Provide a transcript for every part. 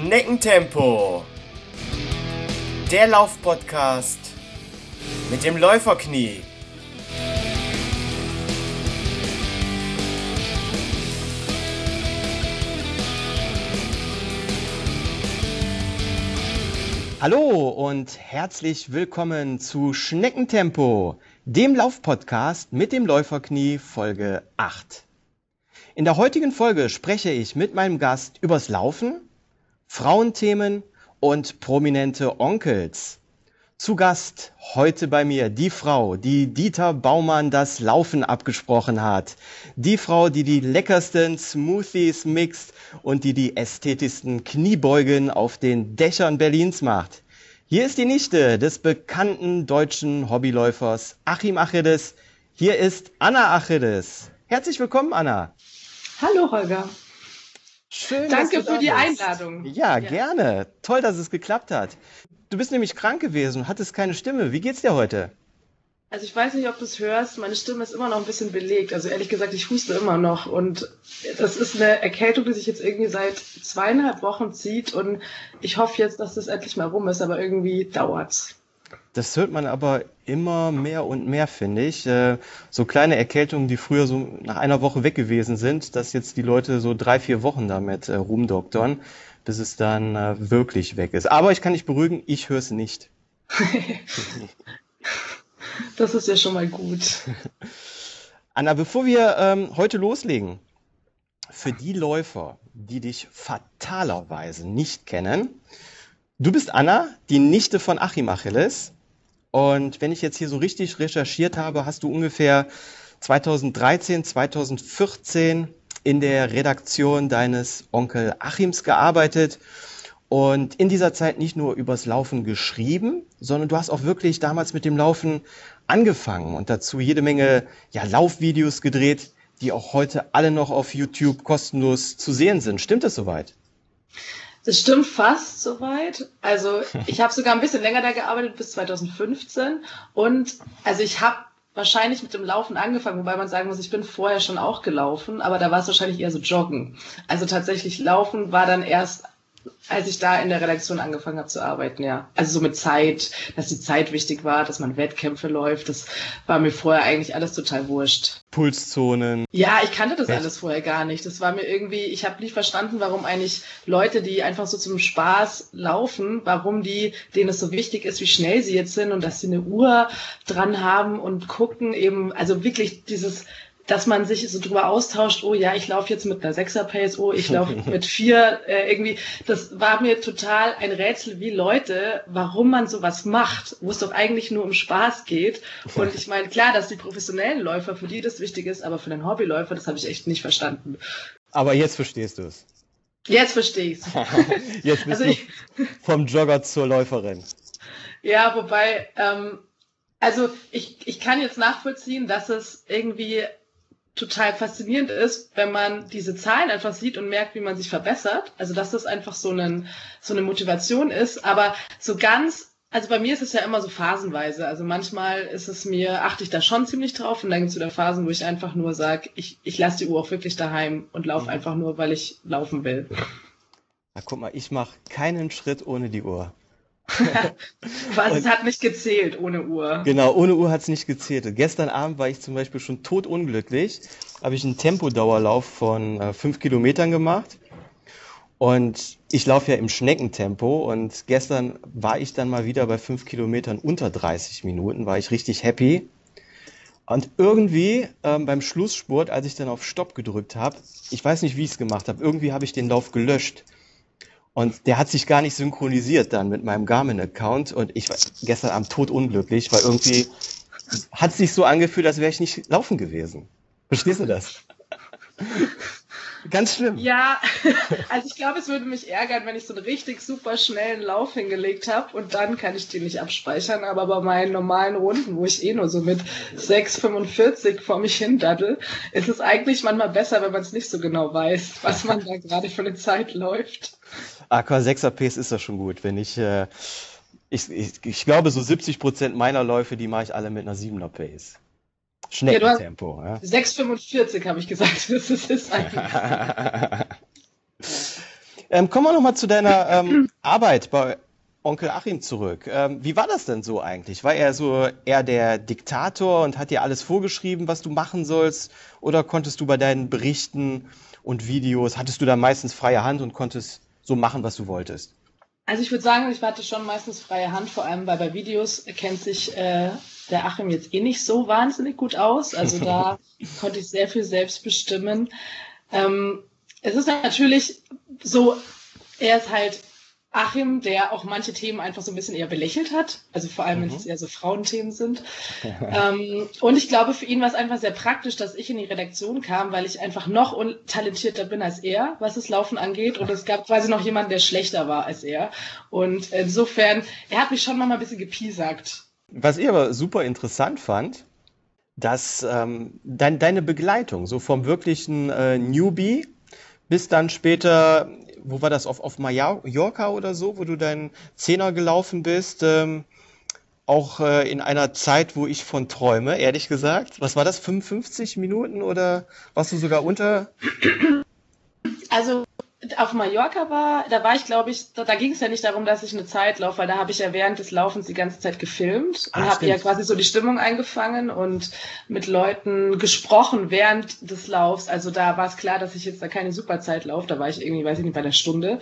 Schneckentempo. Der Laufpodcast mit dem Läuferknie. Hallo und herzlich willkommen zu Schneckentempo, dem Laufpodcast mit dem Läuferknie Folge 8. In der heutigen Folge spreche ich mit meinem Gast übers Laufen, Frauenthemen und prominente Onkels. Zu Gast heute bei mir die Frau, die Dieter Baumann das Laufen abgesprochen hat. Die Frau, die die leckersten Smoothies mixt und die die ästhetischsten Kniebeugen auf den Dächern Berlins macht. Hier ist die Nichte des bekannten deutschen Hobbyläufers Achim Achilles. Hier ist Anna Achilles. Herzlich willkommen, Anna. Hallo Holger. Schön. Danke für die bist. Einladung. Ja, ja, gerne. Toll, dass es geklappt hat. Du bist nämlich krank gewesen, hattest keine Stimme. Wie geht's dir heute? Also ich weiß nicht, ob du es hörst, meine Stimme ist immer noch ein bisschen belegt. Also ehrlich gesagt, ich huste immer noch. Und das ist eine Erkältung, die sich jetzt irgendwie seit zweieinhalb Wochen zieht. Und ich hoffe jetzt, dass das endlich mal rum ist, aber irgendwie dauert's. Das hört man aber immer mehr und mehr, finde ich. Äh, so kleine Erkältungen, die früher so nach einer Woche weg gewesen sind, dass jetzt die Leute so drei, vier Wochen damit äh, rumdoktern, bis es dann äh, wirklich weg ist. Aber ich kann dich beruhigen, ich höre es nicht. das ist ja schon mal gut. Anna, bevor wir ähm, heute loslegen, für die Läufer, die dich fatalerweise nicht kennen, du bist Anna, die Nichte von Achim Achilles. Und wenn ich jetzt hier so richtig recherchiert habe, hast du ungefähr 2013, 2014 in der Redaktion deines Onkel Achims gearbeitet und in dieser Zeit nicht nur übers Laufen geschrieben, sondern du hast auch wirklich damals mit dem Laufen angefangen und dazu jede Menge ja, Laufvideos gedreht, die auch heute alle noch auf YouTube kostenlos zu sehen sind. Stimmt das soweit? Das stimmt fast soweit. Also ich habe sogar ein bisschen länger da gearbeitet, bis 2015. Und also ich habe wahrscheinlich mit dem Laufen angefangen, wobei man sagen muss, ich bin vorher schon auch gelaufen, aber da war es wahrscheinlich eher so Joggen. Also tatsächlich Laufen war dann erst als ich da in der Redaktion angefangen habe zu arbeiten, ja. Also so mit Zeit, dass die Zeit wichtig war, dass man Wettkämpfe läuft, das war mir vorher eigentlich alles total wurscht. Pulszonen. Ja, ich kannte das Echt? alles vorher gar nicht. Das war mir irgendwie, ich habe nicht verstanden, warum eigentlich Leute, die einfach so zum Spaß laufen, warum die, denen es so wichtig ist, wie schnell sie jetzt sind und dass sie eine Uhr dran haben und gucken eben, also wirklich dieses dass man sich so drüber austauscht, oh ja, ich laufe jetzt mit einer Sechser-Pace, oh, ich laufe mit vier, äh, irgendwie, das war mir total ein Rätsel, wie Leute, warum man sowas macht, wo es doch eigentlich nur um Spaß geht. Und ich meine, klar, dass die professionellen Läufer, für die das wichtig ist, aber für den Hobbyläufer, das habe ich echt nicht verstanden. Aber jetzt verstehst du es. Jetzt verstehe ich's. jetzt bist also ich, du vom Jogger zur Läuferin. Ja, wobei, ähm, also ich, ich kann jetzt nachvollziehen, dass es irgendwie total faszinierend ist, wenn man diese Zahlen einfach sieht und merkt, wie man sich verbessert. Also dass das einfach so, einen, so eine Motivation ist. Aber so ganz, also bei mir ist es ja immer so phasenweise. Also manchmal ist es mir, achte ich da schon ziemlich drauf und dann gibt es wieder Phasen, wo ich einfach nur sage, ich, ich lasse die Uhr auch wirklich daheim und laufe mhm. einfach nur, weil ich laufen will. Na guck mal, ich mache keinen Schritt ohne die Uhr. Was, es hat nicht gezählt ohne Uhr. Genau, ohne Uhr hat es nicht gezählt. Gestern Abend war ich zum Beispiel schon totunglücklich. Habe ich einen Tempodauerlauf von äh, fünf Kilometern gemacht. Und ich laufe ja im Schneckentempo. Und gestern war ich dann mal wieder bei fünf Kilometern unter 30 Minuten. War ich richtig happy. Und irgendwie ähm, beim Schlussspurt, als ich dann auf Stopp gedrückt habe, ich weiß nicht, wie ich es gemacht habe, irgendwie habe ich den Lauf gelöscht. Und der hat sich gar nicht synchronisiert dann mit meinem Garmin-Account und ich war gestern Abend tot unglücklich, weil irgendwie hat sich so angefühlt, als wäre ich nicht laufen gewesen. Verstehst du das? Ganz schlimm. Ja, also ich glaube, es würde mich ärgern, wenn ich so einen richtig super schnellen Lauf hingelegt habe und dann kann ich den nicht abspeichern. Aber bei meinen normalen Runden, wo ich eh nur so mit 6,45 vor mich hin daddel, ist es eigentlich manchmal besser, wenn man es nicht so genau weiß, was man da gerade für eine Zeit läuft. AK 6er Pace ist das schon gut. Wenn ich, äh, ich, ich, ich glaube, so 70 Prozent meiner Läufe, die mache ich alle mit einer 7er Pace. Schneckentempo. Ja, 6,45 habe ich gesagt. Das ist, ist eigentlich. Ähm, kommen wir nochmal zu deiner ähm, Arbeit bei Onkel Achim zurück. Ähm, wie war das denn so eigentlich? War er so eher der Diktator und hat dir alles vorgeschrieben, was du machen sollst? Oder konntest du bei deinen Berichten und Videos, hattest du da meistens freie Hand und konntest so machen, was du wolltest? Also ich würde sagen, ich hatte schon meistens freie Hand, vor allem weil bei Videos kennt sich äh, der Achim jetzt eh nicht so wahnsinnig gut aus. Also da konnte ich sehr viel selbst bestimmen. Ähm, es ist natürlich so, er ist halt Achim, der auch manche Themen einfach so ein bisschen eher belächelt hat, also vor allem, wenn es mhm. eher so Frauenthemen sind. ähm, und ich glaube, für ihn war es einfach sehr praktisch, dass ich in die Redaktion kam, weil ich einfach noch talentierter bin als er, was das Laufen angeht. Und es gab quasi noch jemanden, der schlechter war als er. Und insofern, er hat mich schon noch mal ein bisschen gepiesackt. Was ich aber super interessant fand, dass ähm, dein, deine Begleitung, so vom wirklichen äh, Newbie bis dann später wo war das, auf, auf Mallorca oder so, wo du deinen Zehner gelaufen bist, ähm, auch äh, in einer Zeit, wo ich von träume, ehrlich gesagt. Was war das, 55 Minuten oder warst du sogar unter? Also auf Mallorca war, da war ich, glaube ich, da, da ging es ja nicht darum, dass ich eine Zeit laufe, weil da habe ich ja während des Laufens die ganze Zeit gefilmt und habe ja quasi so die Stimmung eingefangen und mit Leuten gesprochen während des Laufs. Also da war es klar, dass ich jetzt da keine Superzeit laufe. Da war ich irgendwie, weiß ich nicht, bei der Stunde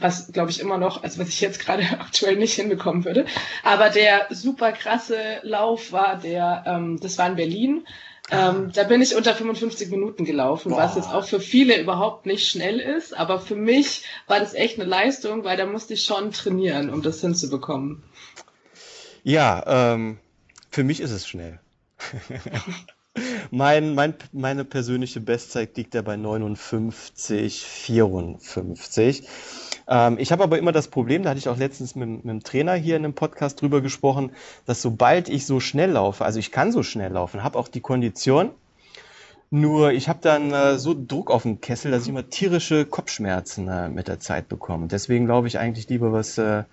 was glaube ich immer noch, also was ich jetzt gerade aktuell nicht hinbekommen würde. Aber der super krasse Lauf war der, ähm, das war in Berlin. Ähm, da bin ich unter 55 Minuten gelaufen, Boah. was jetzt auch für viele überhaupt nicht schnell ist. Aber für mich war das echt eine Leistung, weil da musste ich schon trainieren, um das hinzubekommen. Ja, ähm, für mich ist es schnell. mein, mein, meine persönliche Bestzeit liegt ja bei 59, 54. Ähm, ich habe aber immer das Problem, da hatte ich auch letztens mit, mit dem Trainer hier in einem Podcast drüber gesprochen, dass sobald ich so schnell laufe, also ich kann so schnell laufen, habe auch die Kondition, nur ich habe dann äh, so Druck auf dem Kessel, dass ich immer tierische Kopfschmerzen äh, mit der Zeit bekomme. Deswegen laufe ich eigentlich lieber was, äh,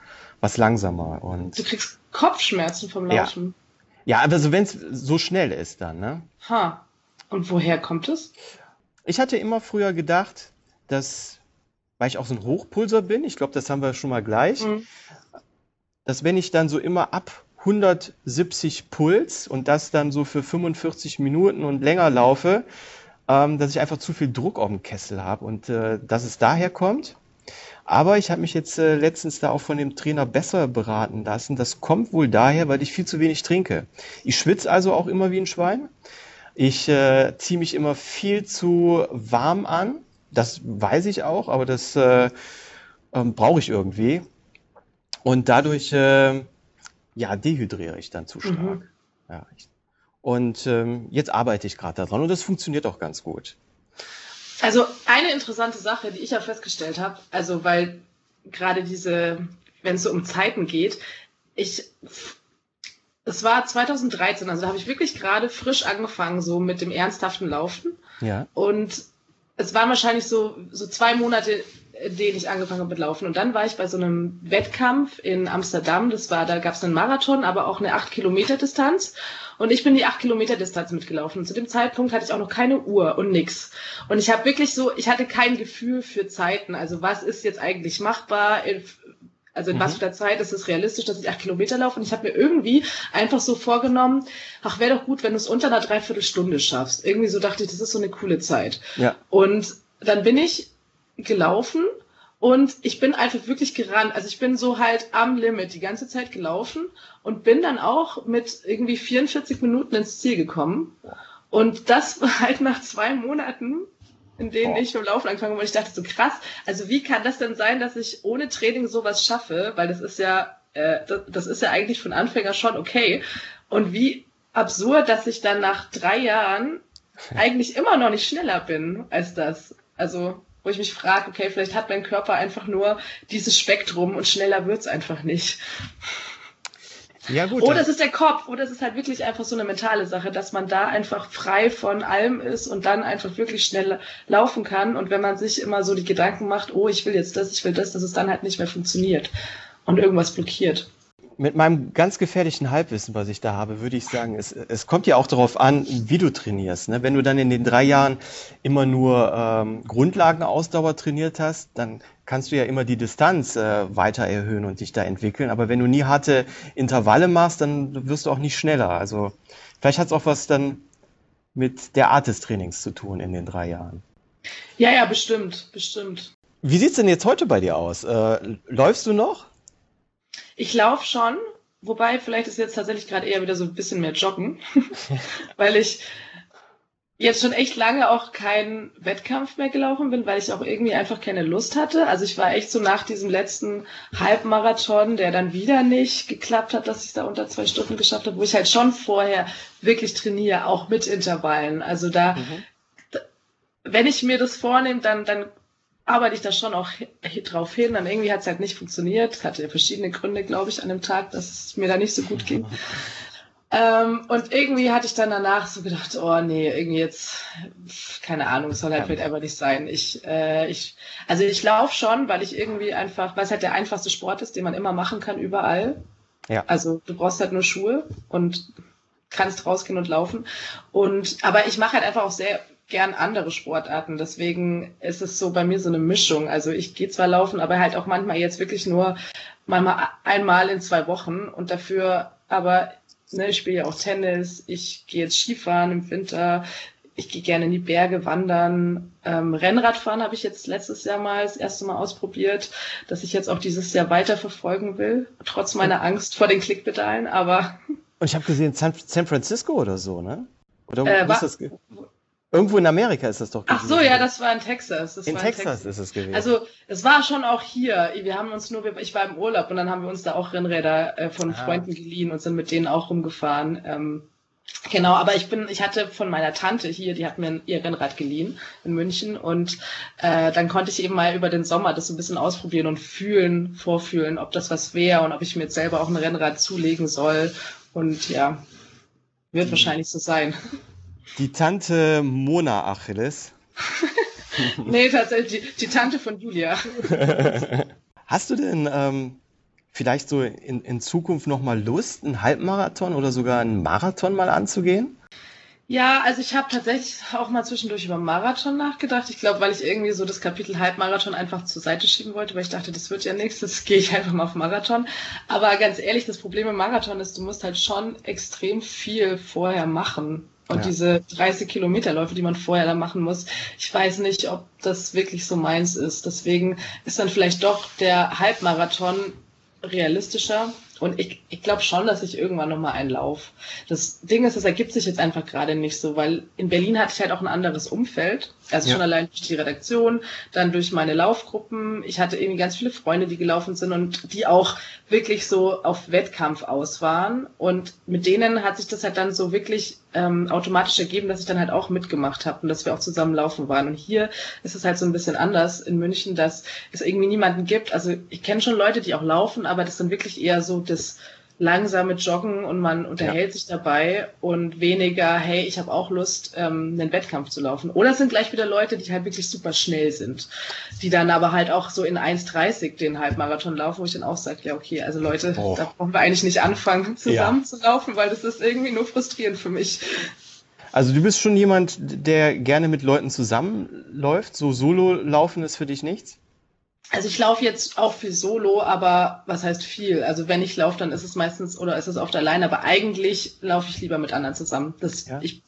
was langsamer. Und du kriegst Kopfschmerzen vom Laufen? Ja, ja aber so, wenn es so schnell ist dann. Ne? Ha. Und woher kommt es? Ich hatte immer früher gedacht, dass weil ich auch so ein Hochpulser bin, ich glaube, das haben wir schon mal gleich, mhm. dass wenn ich dann so immer ab 170 Puls und das dann so für 45 Minuten und länger laufe, ähm, dass ich einfach zu viel Druck auf dem Kessel habe und äh, dass es daher kommt. Aber ich habe mich jetzt äh, letztens da auch von dem Trainer besser beraten lassen. Das kommt wohl daher, weil ich viel zu wenig trinke. Ich schwitze also auch immer wie ein Schwein. Ich äh, ziehe mich immer viel zu warm an das weiß ich auch, aber das äh, ähm, brauche ich irgendwie. Und dadurch äh, ja, dehydriere ich dann zu stark. Mhm. Ja, ich, und ähm, jetzt arbeite ich gerade daran und das funktioniert auch ganz gut. Also eine interessante Sache, die ich ja festgestellt habe, also weil gerade diese, wenn es so um Zeiten geht, ich es war 2013, also da habe ich wirklich gerade frisch angefangen, so mit dem ernsthaften Laufen. Ja. Und es waren wahrscheinlich so, so zwei Monate, in denen ich angefangen habe mit Laufen. Und dann war ich bei so einem Wettkampf in Amsterdam. Das war, da gab es einen Marathon, aber auch eine 8 Kilometer Distanz. Und ich bin die 8 Kilometer Distanz mitgelaufen. Und zu dem Zeitpunkt hatte ich auch noch keine Uhr und nix. Und ich habe wirklich so, ich hatte kein Gefühl für Zeiten. Also was ist jetzt eigentlich machbar? Also in mhm. was für der Zeit ist es realistisch, dass ich acht Kilometer laufe? Und ich habe mir irgendwie einfach so vorgenommen, ach, wäre doch gut, wenn du es unter einer Dreiviertelstunde schaffst. Irgendwie so dachte ich, das ist so eine coole Zeit. Ja. Und dann bin ich gelaufen und ich bin einfach wirklich gerannt. Also ich bin so halt am Limit die ganze Zeit gelaufen und bin dann auch mit irgendwie 44 Minuten ins Ziel gekommen. Und das war halt nach zwei Monaten in denen Boah. ich vom Laufen angefangen habe und ich dachte so krass, also wie kann das denn sein, dass ich ohne Training sowas schaffe, weil das ist ja, äh, das, das ist ja eigentlich von Anfänger schon okay und wie absurd, dass ich dann nach drei Jahren eigentlich immer noch nicht schneller bin als das. Also wo ich mich frage, okay, vielleicht hat mein Körper einfach nur dieses Spektrum und schneller wird's einfach nicht. Ja, gut. Oder es ist der Kopf, oder es ist halt wirklich einfach so eine mentale Sache, dass man da einfach frei von allem ist und dann einfach wirklich schnell laufen kann. Und wenn man sich immer so die Gedanken macht, oh, ich will jetzt das, ich will das, dass es dann halt nicht mehr funktioniert und irgendwas blockiert. mit meinem ganz gefährlichen Halbwissen, was ich da habe, würde ich sagen, es, es kommt ja auch darauf an, wie du trainierst. Ne? Wenn du dann in den drei Jahren immer nur ähm, Grundlagenausdauer trainiert hast, dann kannst du ja immer die Distanz äh, weiter erhöhen und dich da entwickeln. Aber wenn du nie harte Intervalle machst, dann wirst du auch nicht schneller. Also vielleicht hat es auch was dann mit der Art des Trainings zu tun in den drei Jahren. Ja, ja, bestimmt, bestimmt. Wie sieht's denn jetzt heute bei dir aus? Äh, läufst du noch? Ich laufe schon, wobei vielleicht ist jetzt tatsächlich gerade eher wieder so ein bisschen mehr Joggen, weil ich jetzt schon echt lange auch keinen Wettkampf mehr gelaufen bin, weil ich auch irgendwie einfach keine Lust hatte. Also ich war echt so nach diesem letzten Halbmarathon, der dann wieder nicht geklappt hat, dass ich da unter zwei Stunden geschafft habe, wo ich halt schon vorher wirklich trainiere, auch mit Intervallen. Also da, mhm. da wenn ich mir das vornehme, dann, dann arbeite ich da schon auch drauf hin. Und irgendwie hat es halt nicht funktioniert. Hatte verschiedene Gründe, glaube ich, an dem Tag, dass es mir da nicht so gut ging. Ähm, und irgendwie hatte ich dann danach so gedacht, oh nee, irgendwie jetzt, keine Ahnung, es soll halt vielleicht einfach nicht sein. Ich, äh, ich, also ich laufe schon, weil ich irgendwie einfach, weil es halt der einfachste Sport ist, den man immer machen kann, überall. Ja. Also du brauchst halt nur Schuhe und kannst rausgehen und laufen. Und aber ich mache halt einfach auch sehr gern andere Sportarten. Deswegen ist es so bei mir so eine Mischung. Also ich gehe zwar laufen, aber halt auch manchmal jetzt wirklich nur manchmal einmal in zwei Wochen und dafür aber, ne, ich spiele ja auch Tennis, ich gehe jetzt Skifahren im Winter, ich gehe gerne in die Berge wandern. Ähm, Rennradfahren habe ich jetzt letztes Jahr mal das erste Mal ausprobiert, dass ich jetzt auch dieses Jahr weiter verfolgen will, trotz meiner Angst vor den Klickpedalen, aber. Und ich habe gesehen, San, Francisco oder so, ne? Oder wo äh, ist das? Irgendwo in Amerika ist das doch gewesen. Ach so, ja, das war in Texas. Das in, Texas in Texas ist es gewesen. Also, es war schon auch hier. Wir haben uns nur, ich war im Urlaub und dann haben wir uns da auch Rennräder äh, von ah. Freunden geliehen und sind mit denen auch rumgefahren. Ähm, Genau, aber ich bin, ich hatte von meiner Tante hier, die hat mir ihr Rennrad geliehen in München und äh, dann konnte ich eben mal über den Sommer das so ein bisschen ausprobieren und fühlen, vorfühlen, ob das was wäre und ob ich mir jetzt selber auch ein Rennrad zulegen soll. Und ja, wird mhm. wahrscheinlich so sein. Die Tante Mona Achilles. nee, tatsächlich die, die, Tante von Julia. Hast du denn ähm, vielleicht so in, in Zukunft nochmal Lust, einen Halbmarathon oder sogar einen Marathon mal anzugehen? Ja, also ich habe tatsächlich auch mal zwischendurch über Marathon nachgedacht. Ich glaube, weil ich irgendwie so das Kapitel Halbmarathon einfach zur Seite schieben wollte, weil ich dachte, das wird ja nichts, das gehe ich einfach mal auf Marathon. Aber ganz ehrlich, das Problem im Marathon ist, du musst halt schon extrem viel vorher machen. Und ja. diese 30 Kilometerläufe, die man vorher da machen muss, ich weiß nicht, ob das wirklich so meins ist. Deswegen ist dann vielleicht doch der Halbmarathon realistischer. Und ich, ich glaube schon, dass ich irgendwann nochmal einen Lauf. Das Ding ist, das ergibt sich jetzt einfach gerade nicht so, weil in Berlin hatte ich halt auch ein anderes Umfeld. Also ja. schon allein durch die Redaktion, dann durch meine Laufgruppen. Ich hatte irgendwie ganz viele Freunde, die gelaufen sind und die auch wirklich so auf Wettkampf aus waren. Und mit denen hat sich das halt dann so wirklich ähm, automatisch ergeben, dass ich dann halt auch mitgemacht habe und dass wir auch zusammen laufen waren. Und hier ist es halt so ein bisschen anders in München, dass es irgendwie niemanden gibt. Also ich kenne schon Leute, die auch laufen, aber das sind wirklich eher so das langsame Joggen und man unterhält ja. sich dabei und weniger, hey, ich habe auch Lust, ähm, einen Wettkampf zu laufen. Oder es sind gleich wieder Leute, die halt wirklich super schnell sind, die dann aber halt auch so in 1,30 den Halbmarathon laufen, wo ich dann auch sage, ja, okay, also Leute, oh. da brauchen wir eigentlich nicht anfangen, zusammen ja. zu laufen, weil das ist irgendwie nur frustrierend für mich. Also du bist schon jemand, der gerne mit Leuten zusammenläuft, so Solo laufen ist für dich nichts? Also ich laufe jetzt auch viel Solo, aber was heißt viel? Also wenn ich laufe, dann ist es meistens oder ist es oft alleine, aber eigentlich laufe ich lieber mit anderen zusammen. Das, ja. ich,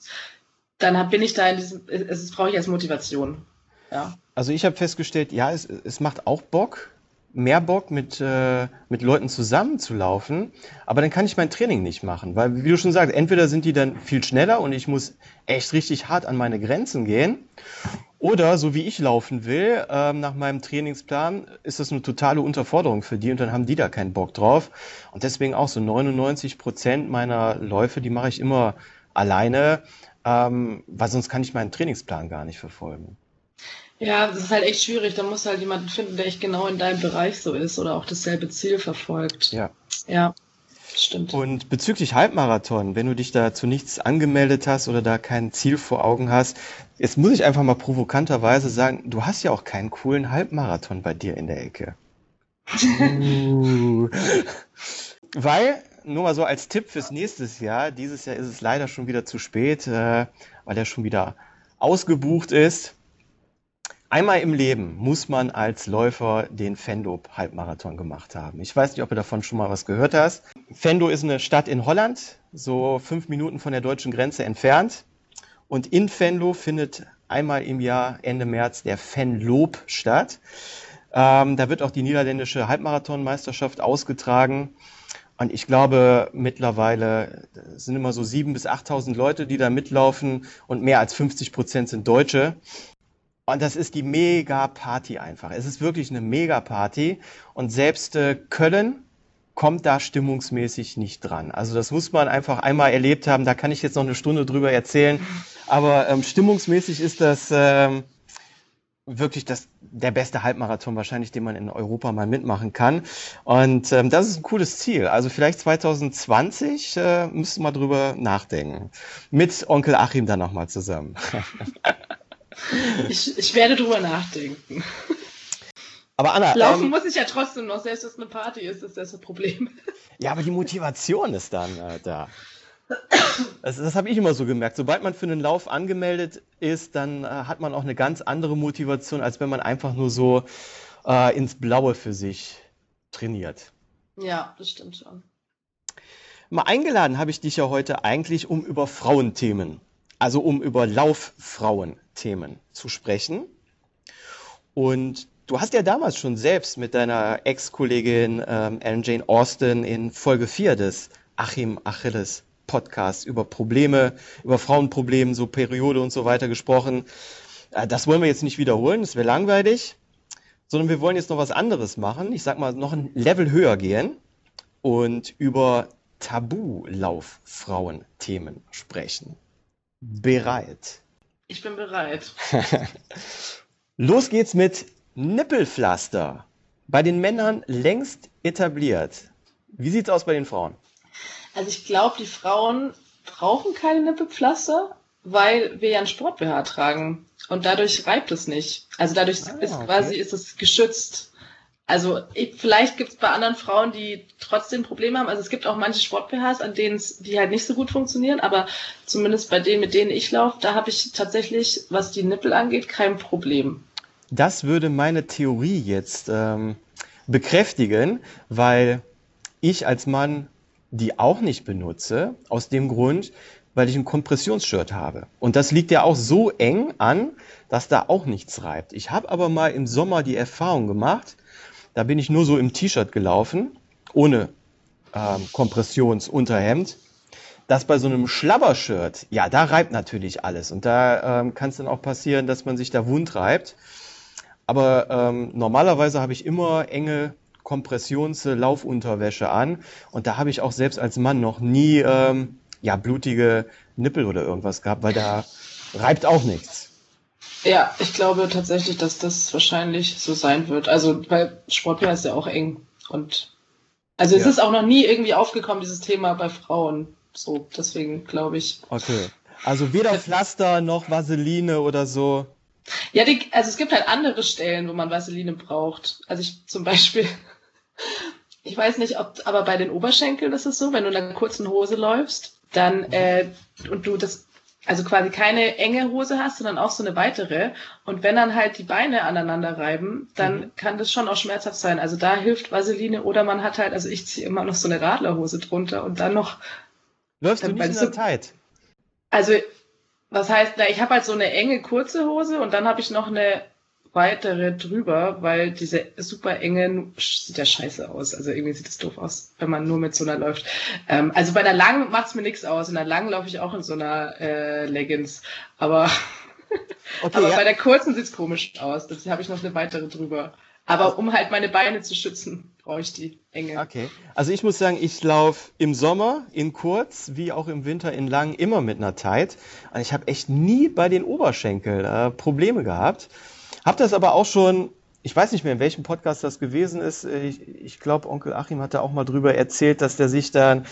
dann bin ich da in diesem, es brauche ich als Motivation. Ja. Also ich habe festgestellt, ja, es, es macht auch Bock, mehr Bock, mit, äh, mit Leuten zusammenzulaufen, aber dann kann ich mein Training nicht machen, weil, wie du schon sagst, entweder sind die dann viel schneller und ich muss echt richtig hart an meine Grenzen gehen, oder so wie ich laufen will, ähm, nach meinem Trainingsplan, ist das eine totale Unterforderung für die und dann haben die da keinen Bock drauf. Und deswegen auch so 99 Prozent meiner Läufe, die mache ich immer alleine, ähm, weil sonst kann ich meinen Trainingsplan gar nicht verfolgen. Ja, das ist halt echt schwierig. Da muss halt jemanden finden, der echt genau in deinem Bereich so ist oder auch dasselbe Ziel verfolgt. Ja. Ja. Stimmt. Und bezüglich Halbmarathon, wenn du dich da zu nichts angemeldet hast oder da kein Ziel vor Augen hast, jetzt muss ich einfach mal provokanterweise sagen, du hast ja auch keinen coolen Halbmarathon bei dir in der Ecke. uh. Weil, nur mal so als Tipp fürs nächste Jahr, dieses Jahr ist es leider schon wieder zu spät, äh, weil der schon wieder ausgebucht ist. Einmal im Leben muss man als Läufer den Fendo-Halbmarathon gemacht haben. Ich weiß nicht, ob du davon schon mal was gehört hast. Fendo ist eine Stadt in Holland, so fünf Minuten von der deutschen Grenze entfernt. Und in Venlo findet einmal im Jahr Ende März der Venloop statt. Ähm, da wird auch die niederländische Halbmarathonmeisterschaft ausgetragen. Und ich glaube, mittlerweile sind immer so sieben bis 8.000 Leute, die da mitlaufen und mehr als 50 Prozent sind Deutsche. Und das ist die Mega-Party einfach. Es ist wirklich eine Mega-Party. Und selbst äh, Köln kommt da stimmungsmäßig nicht dran. Also das muss man einfach einmal erlebt haben. Da kann ich jetzt noch eine Stunde drüber erzählen. Aber ähm, stimmungsmäßig ist das ähm, wirklich das, der beste Halbmarathon wahrscheinlich, den man in Europa mal mitmachen kann. Und ähm, das ist ein cooles Ziel. Also vielleicht 2020 äh, müssen wir drüber nachdenken. Mit Onkel Achim dann nochmal zusammen. ich, ich werde drüber nachdenken. Aber Anna. Laufen ähm, muss ich ja trotzdem noch, selbst wenn es eine Party ist, ist das ein Problem. Ja, aber die Motivation ist dann äh, da. Das, das habe ich immer so gemerkt. Sobald man für einen Lauf angemeldet ist, dann äh, hat man auch eine ganz andere Motivation, als wenn man einfach nur so äh, ins Blaue für sich trainiert. Ja, das stimmt schon. Mal eingeladen habe ich dich ja heute eigentlich, um über Frauenthemen, also um über Lauffrauenthemen zu sprechen. Und du hast ja damals schon selbst mit deiner Ex-Kollegin ähm, Jane Austen in Folge 4 des Achim Achilles Podcast über Probleme, über Frauenprobleme, so Periode und so weiter gesprochen. Äh, das wollen wir jetzt nicht wiederholen, das wäre langweilig, sondern wir wollen jetzt noch was anderes machen. Ich sag mal, noch ein Level höher gehen und über Tabu-Lauffrauen-Themen sprechen. Bereit? Ich bin bereit. Los geht's mit Nippelpflaster. Bei den Männern längst etabliert. Wie sieht's aus bei den Frauen? Also ich glaube, die Frauen brauchen keine Nippelpflaster, weil wir ja ein Sport-BH tragen. Und dadurch reibt es nicht. Also dadurch ah, ist quasi ist es geschützt. Also ich, vielleicht gibt es bei anderen Frauen, die trotzdem Probleme haben. Also es gibt auch manche Sport-BHs, an denen die halt nicht so gut funktionieren, aber zumindest bei denen, mit denen ich laufe, da habe ich tatsächlich, was die Nippel angeht, kein Problem. Das würde meine Theorie jetzt ähm, bekräftigen, weil ich als Mann die auch nicht benutze, aus dem Grund, weil ich ein Kompressionsshirt habe. Und das liegt ja auch so eng an, dass da auch nichts reibt. Ich habe aber mal im Sommer die Erfahrung gemacht, da bin ich nur so im T-Shirt gelaufen, ohne ähm, Kompressionsunterhemd, dass bei so einem Schlabbershirt, ja, da reibt natürlich alles. Und da ähm, kann es dann auch passieren, dass man sich da wund reibt. Aber ähm, normalerweise habe ich immer enge Kompressionslaufunterwäsche an. Und da habe ich auch selbst als Mann noch nie ähm, ja, blutige Nippel oder irgendwas gehabt, weil da reibt auch nichts. Ja, ich glaube tatsächlich, dass das wahrscheinlich so sein wird. Also, weil Sportwear ist ja auch eng. Und also es ja. ist auch noch nie irgendwie aufgekommen, dieses Thema bei Frauen. So, deswegen glaube ich. Okay. Also weder Pflaster noch Vaseline oder so. Ja, die, also es gibt halt andere Stellen, wo man Vaseline braucht. Also ich zum Beispiel ich weiß nicht, ob, aber bei den Oberschenkeln ist es so, wenn du in einer kurzen Hose läufst, dann äh, und du das also quasi keine enge Hose hast, sondern auch so eine weitere. Und wenn dann halt die Beine aneinander reiben, dann mhm. kann das schon auch schmerzhaft sein. Also da hilft Vaseline oder man hat halt, also ich ziehe immer noch so eine Radlerhose drunter und dann noch. Läufst du nicht in der Zeit? Also, was heißt, na, ich habe halt so eine enge kurze Hose und dann habe ich noch eine weitere drüber, weil diese super engen sieht ja scheiße aus. Also irgendwie sieht es doof aus, wenn man nur mit so einer läuft. Ähm, also bei einer langen macht's mir nichts aus. In der langen laufe ich auch in so einer äh, Leggings. Aber, okay, aber ja. bei der kurzen sieht's komisch aus. Deswegen habe ich noch eine weitere drüber. Aber um halt meine Beine zu schützen, brauche ich die enge. Okay. Also ich muss sagen, ich laufe im Sommer in kurz, wie auch im Winter in lang, immer mit einer Tight. Und ich habe echt nie bei den Oberschenkeln äh, Probleme gehabt. Hab das aber auch schon, ich weiß nicht mehr, in welchem Podcast das gewesen ist. Ich, ich glaube, Onkel Achim hat da auch mal drüber erzählt, dass der sich dann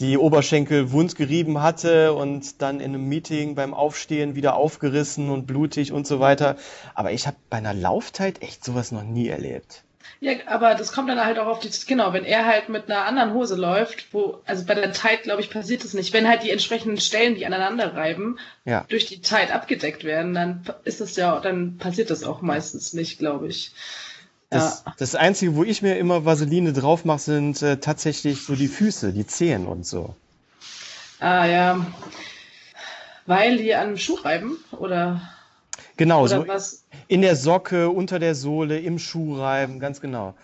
die Oberschenkel wund gerieben hatte und dann in einem Meeting beim Aufstehen wieder aufgerissen und blutig und so weiter. Aber ich habe bei einer Laufzeit echt sowas noch nie erlebt. Ja, aber das kommt dann halt auch auf die, genau, wenn er halt mit einer anderen Hose läuft, wo, also bei der Tide, glaube ich, passiert das nicht. Wenn halt die entsprechenden Stellen, die aneinander reiben, Ja. durch die Tide abgedeckt werden, dann ist das ja, dann passiert das auch meistens nicht, glaube ich. Das, ja. das Einzige, wo ich mir immer Vaseline drauf mache, sind äh, tatsächlich so die Füße, die Zehen und so. Ah, ja. Weil die an dem Schuh reiben, oder, Genau, oder so was? in der Socke, unter der Sohle, im Schuh reiben, ganz genau.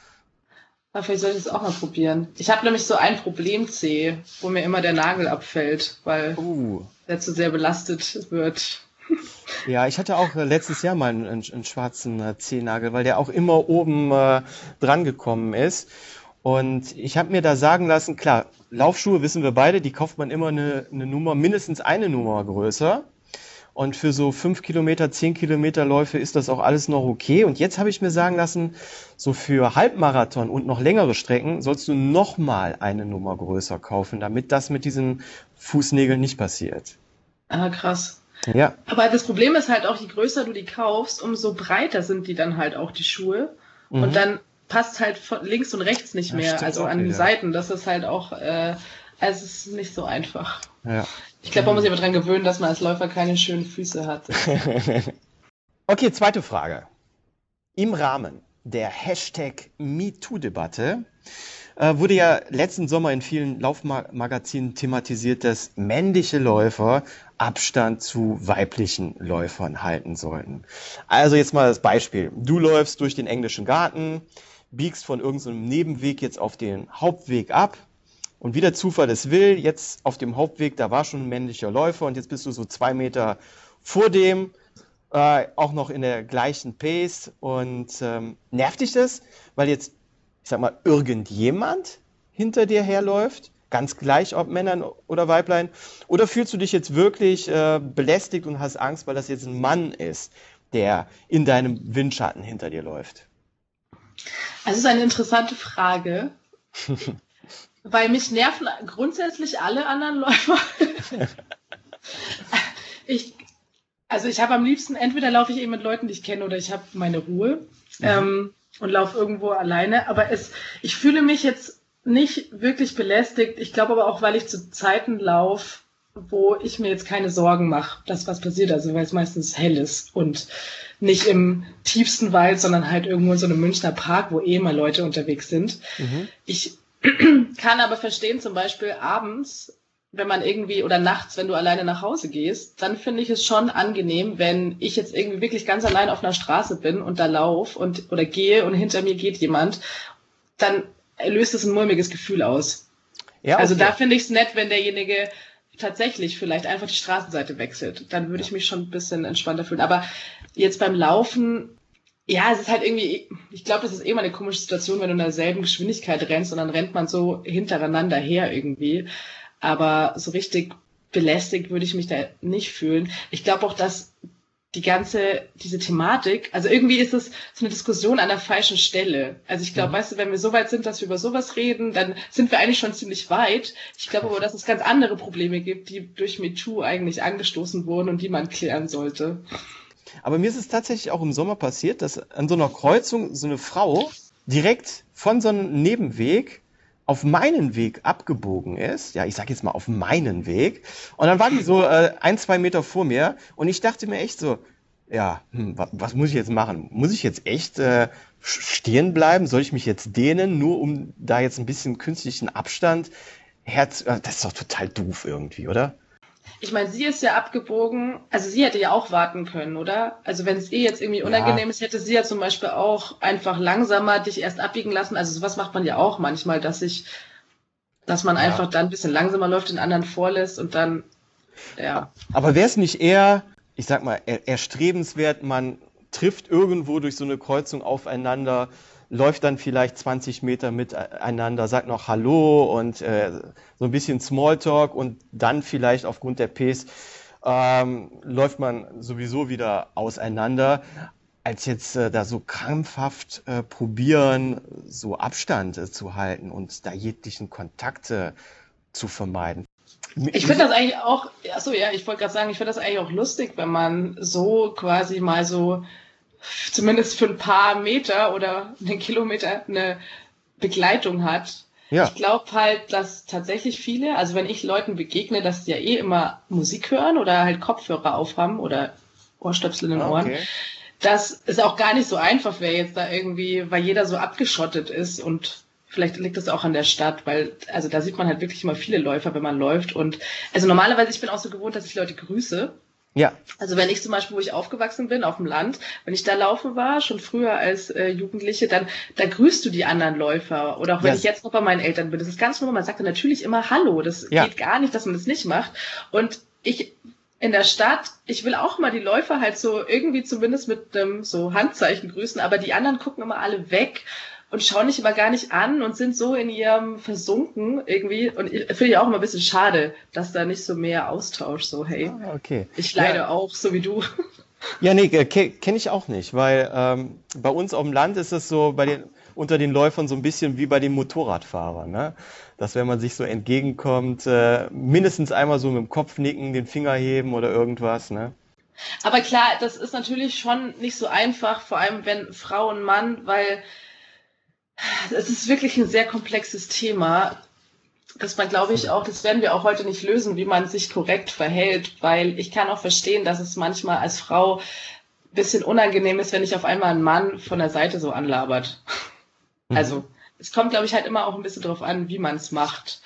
Ah, vielleicht sollte ich das auch mal probieren. Ich habe nämlich so ein Problemzeh, wo mir immer der Nagel abfällt, weil Uh. der zu sehr belastet wird. Ja, ich hatte auch äh, letztes Jahr mal einen, einen, einen schwarzen äh, Zehennagel, weil der auch immer oben äh, dran gekommen ist. Und ich habe mir da sagen lassen, klar, Laufschuhe wissen wir beide, die kauft man immer eine, eine Nummer, mindestens eine Nummer größer. Und für so fünf Kilometer, zehn Kilometer Läufe ist das auch alles noch okay. Und jetzt habe ich mir sagen lassen, so für Halbmarathon und noch längere Strecken sollst du noch mal eine Nummer größer kaufen, damit das mit diesen Fußnägeln nicht passiert. Ah, krass. Ja, Aber das Problem ist halt auch, je größer du die kaufst, umso breiter sind die dann halt auch die Schuhe. Mhm. Und dann passt halt von links und rechts nicht Ja, mehr, stimmt also an den wieder. Seiten. Das ist halt auch, äh, also es ist nicht so einfach. ja. Ich glaube, man muss sich aber dran gewöhnen, dass man als Läufer keine schönen Füße hat. Okay, zweite Frage. Im Rahmen der Hashtag MeToo-Debatte äh, wurde ja letzten Sommer in vielen Laufmagazinen thematisiert, dass männliche Läufer Abstand zu weiblichen Läufern halten sollten. Also jetzt mal das Beispiel. Du läufst durch den englischen Garten, biegst von irgendeinem Nebenweg jetzt auf den Hauptweg ab und wie der Zufall es will, jetzt auf dem Hauptweg, da war schon ein männlicher Läufer und jetzt bist du so zwei Meter vor dem, äh, auch noch in der gleichen Pace. Und ähm, nervt dich das, weil jetzt, ich sag mal, irgendjemand hinter dir herläuft? Ganz gleich, ob Männern oder Weiblein? Oder fühlst du dich jetzt wirklich äh, belästigt und hast Angst, weil das jetzt ein Mann ist, der in deinem Windschatten hinter dir läuft? Also es ist eine interessante Frage, weil mich nerven grundsätzlich alle anderen Läufer. ich, also ich habe am liebsten, entweder laufe ich eben mit Leuten, die ich kenne, oder ich habe meine Ruhe ähm, und laufe irgendwo alleine. Aber es, ich fühle mich jetzt nicht wirklich belästigt. Ich glaube aber auch, weil ich zu Zeiten laufe, wo ich mir jetzt keine Sorgen mache, dass was passiert. Also weil es meistens hell ist und nicht im tiefsten Wald, sondern halt irgendwo in so einem Münchner Park, wo eh mal Leute unterwegs sind. Mhm. Ich kann aber verstehen, zum Beispiel abends, wenn man irgendwie oder nachts, wenn du alleine nach Hause gehst, dann finde ich es schon angenehm, wenn ich jetzt irgendwie wirklich ganz allein auf einer Straße bin und da lauf und oder gehe und hinter mir geht jemand, dann löst es ein mulmiges Gefühl aus. Ja, Also okay. da finde ich es nett, wenn derjenige tatsächlich vielleicht einfach die Straßenseite wechselt. Dann würde ich mich schon ein bisschen entspannter fühlen. Aber jetzt beim Laufen, ja, es ist halt irgendwie, ich glaube, das ist eh mal eine komische Situation, wenn du in derselben Geschwindigkeit rennst und dann rennt man so hintereinander her irgendwie. Aber so richtig belästigt würde ich mich da nicht fühlen. Ich glaube auch, dass die ganze, diese Thematik, also irgendwie ist es so eine Diskussion an der falschen Stelle. Also ich glaube, Mhm. weißt du, wenn wir so weit sind, dass wir über sowas reden, dann sind wir eigentlich schon ziemlich weit. Ich glaube aber, dass es ganz andere Probleme gibt, die durch MeToo eigentlich angestoßen wurden und die man klären sollte. Aber mir ist es tatsächlich auch im Sommer passiert, dass an so einer Kreuzung so eine Frau direkt von so einem Nebenweg auf meinen Weg abgebogen ist. Ja, ich sag jetzt mal auf meinen Weg. Und dann war die so äh, ein, zwei Meter vor mir und ich dachte mir echt so, ja, hm, wa was muss ich jetzt machen? Muss ich jetzt echt äh, stehen bleiben? Soll ich mich jetzt dehnen, nur um da jetzt ein bisschen künstlichen Abstand herz... äh, Das ist doch total doof irgendwie, oder? Ich meine, sie ist ja abgebogen, also sie hätte ja auch warten können, oder? Also wenn es eh jetzt irgendwie unangenehm ist, hätte sie ja zum Beispiel auch einfach langsamer dich erst abbiegen lassen. Also sowas macht man ja auch manchmal, dass ich, dass man Ja. einfach dann ein bisschen langsamer läuft, den anderen vorlässt und dann, ja. Aber wäre es nicht eher, ich sag mal, er- erstrebenswert, man trifft irgendwo durch so eine Kreuzung aufeinander, läuft dann vielleicht 20 Meter miteinander, sagt noch Hallo und äh, so ein bisschen Smalltalk und dann vielleicht aufgrund der Ps ähm, läuft man sowieso wieder auseinander, als jetzt äh, da so krampfhaft äh, probieren, so Abstand äh, zu halten und da jeglichen Kontakte zu vermeiden. Ich finde das eigentlich auch, achso, ja, ich wollte gerade sagen, ich finde das eigentlich auch lustig, wenn man so quasi mal so zumindest für ein paar Meter oder einen Kilometer eine Begleitung hat. Ja. Ich glaube halt, dass tatsächlich viele, also wenn ich Leuten begegne, dass die ja eh immer Musik hören oder halt Kopfhörer aufhaben oder Ohrstöpsel in den Ohren, okay. dass es auch gar nicht so einfach wäre jetzt da irgendwie, weil jeder so abgeschottet ist und Vielleicht liegt das auch an der Stadt, weil, also da sieht man halt wirklich immer viele Läufer, wenn man läuft. Und also normalerweise, ich bin auch so gewohnt, dass ich Leute grüße. Ja. Also wenn ich zum Beispiel, wo ich aufgewachsen bin, auf dem Land, wenn ich da laufen war, schon früher als äh, Jugendliche, dann da grüßt du die anderen Läufer. Oder auch wenn yes. ich jetzt noch bei meinen Eltern bin. Das ist ganz normal. Man sagt dann natürlich immer Hallo. Das ja. geht gar nicht, dass man das nicht macht. Und ich in der Stadt, ich will auch mal die Läufer halt so irgendwie zumindest mit einem so Handzeichen grüßen, aber die anderen gucken immer alle weg und schauen dich aber gar nicht an und sind so in ihrem versunken irgendwie. Und ich finde ich auch immer ein bisschen schade, dass da nicht so mehr Austausch so, hey, ah, okay. ich leide ja. auch, so wie du. Ja, nee, kenne ich auch nicht, weil ähm, bei uns auf dem Land ist es so bei den unter den Läufern so ein bisschen wie bei den Motorradfahrern, ne? Dass wenn man sich so entgegenkommt, äh, mindestens einmal so mit dem Kopf nicken, den Finger heben oder irgendwas, ne? Aber klar, das ist natürlich schon nicht so einfach, vor allem wenn Frau und Mann, weil es ist wirklich ein sehr komplexes Thema, dass man, glaube ich, auch, das werden wir auch heute nicht lösen, wie man sich korrekt verhält, weil ich kann auch verstehen, dass es manchmal als Frau ein bisschen unangenehm ist, wenn ich auf einmal einen Mann von der Seite so anlabert. Mhm. Also, es kommt, glaube ich, halt immer auch ein bisschen darauf an, wie man es macht.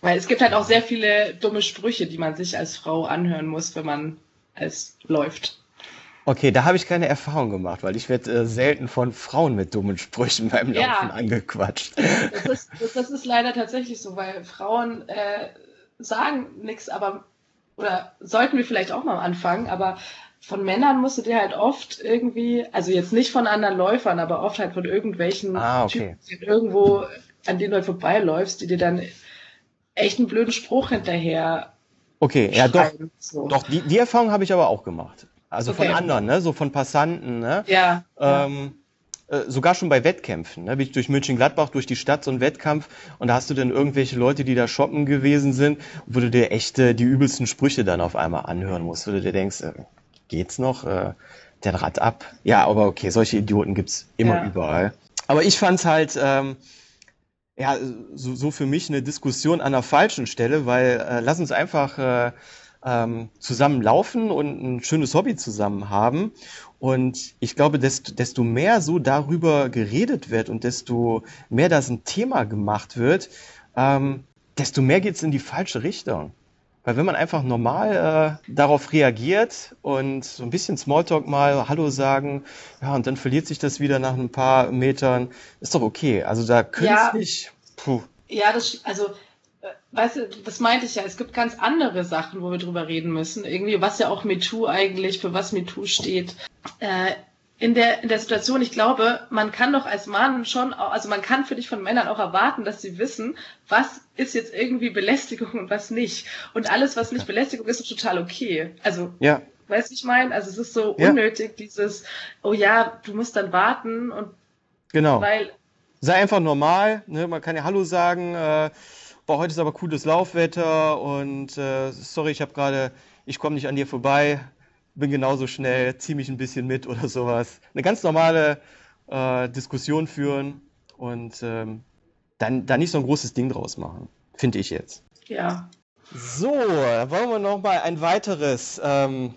Weil es gibt halt auch sehr viele dumme Sprüche, die man sich als Frau anhören muss, wenn man es läuft. Okay, da habe ich keine Erfahrung gemacht, weil ich werde äh, selten von Frauen mit dummen Sprüchen beim Laufen ja, angequatscht. Das ist, das, das ist, leider tatsächlich so, weil Frauen äh, sagen nichts, aber oder sollten wir vielleicht auch mal anfangen, aber von Männern musst du dir halt oft irgendwie, also jetzt nicht von anderen Läufern, aber oft halt von irgendwelchen ah, okay. Typen, irgendwo an denen du halt vorbeiläufst, die dir dann echt einen blöden Spruch hinterher. Okay, ja doch. So. Doch, die, die Erfahrung habe ich aber auch gemacht. Also okay. von anderen, ne? so von Passanten. Ne? Ja. Ähm, äh, sogar schon bei Wettkämpfen, ne? Wie durch München-Gladbach, durch die Stadt, so ein Wettkampf. Und da hast du dann irgendwelche Leute, die da shoppen gewesen sind, wo du dir echt äh, die übelsten Sprüche dann auf einmal anhören musst, wo du dir denkst, äh, geht's noch? Äh, der Rad ab. Ja, aber okay, solche Idioten gibt's immer ja. überall. Aber ich fand's halt, ähm, ja, so, so für mich eine Diskussion an der falschen Stelle, weil äh, lass uns einfach äh, ähm, zusammen laufen und ein schönes Hobby zusammen haben. Und ich glaube, desto, desto mehr so darüber geredet wird und desto mehr das ein Thema gemacht wird, ähm, desto mehr geht es in die falsche Richtung. Weil wenn man einfach normal äh, darauf reagiert und so ein bisschen Smalltalk mal Hallo sagen, ja, und dann verliert sich das wieder nach ein paar Metern, ist doch okay. Also da künstlich. Ja. Puh. Ja, das, also weißt du, das meinte ich ja, es gibt ganz andere Sachen, wo wir drüber reden müssen. Irgendwie, was ja auch MeToo eigentlich, für was MeToo steht. Äh, in der, in der Situation, ich glaube, man kann doch als Mann schon, also man kann für dich von Männern auch erwarten, dass sie wissen, was ist jetzt irgendwie Belästigung und was nicht. Und alles, was nicht Belästigung ist, ist total okay. Also, ja. weißt du, ich meine? Also es ist so ja. unnötig, dieses, oh ja, du musst dann warten und genau. weil. Sei einfach normal, ne? man kann ja Hallo sagen, äh, boah, heute ist aber cooles Laufwetter und äh, sorry, ich habe gerade, ich komme nicht an dir vorbei, bin genauso schnell, zieh mich ein bisschen mit oder sowas. Eine ganz normale äh, Diskussion führen und ähm, dann, dann nicht so ein großes Ding draus machen, finde ich jetzt. Ja. So, wollen wir noch mal ein weiteres ähm,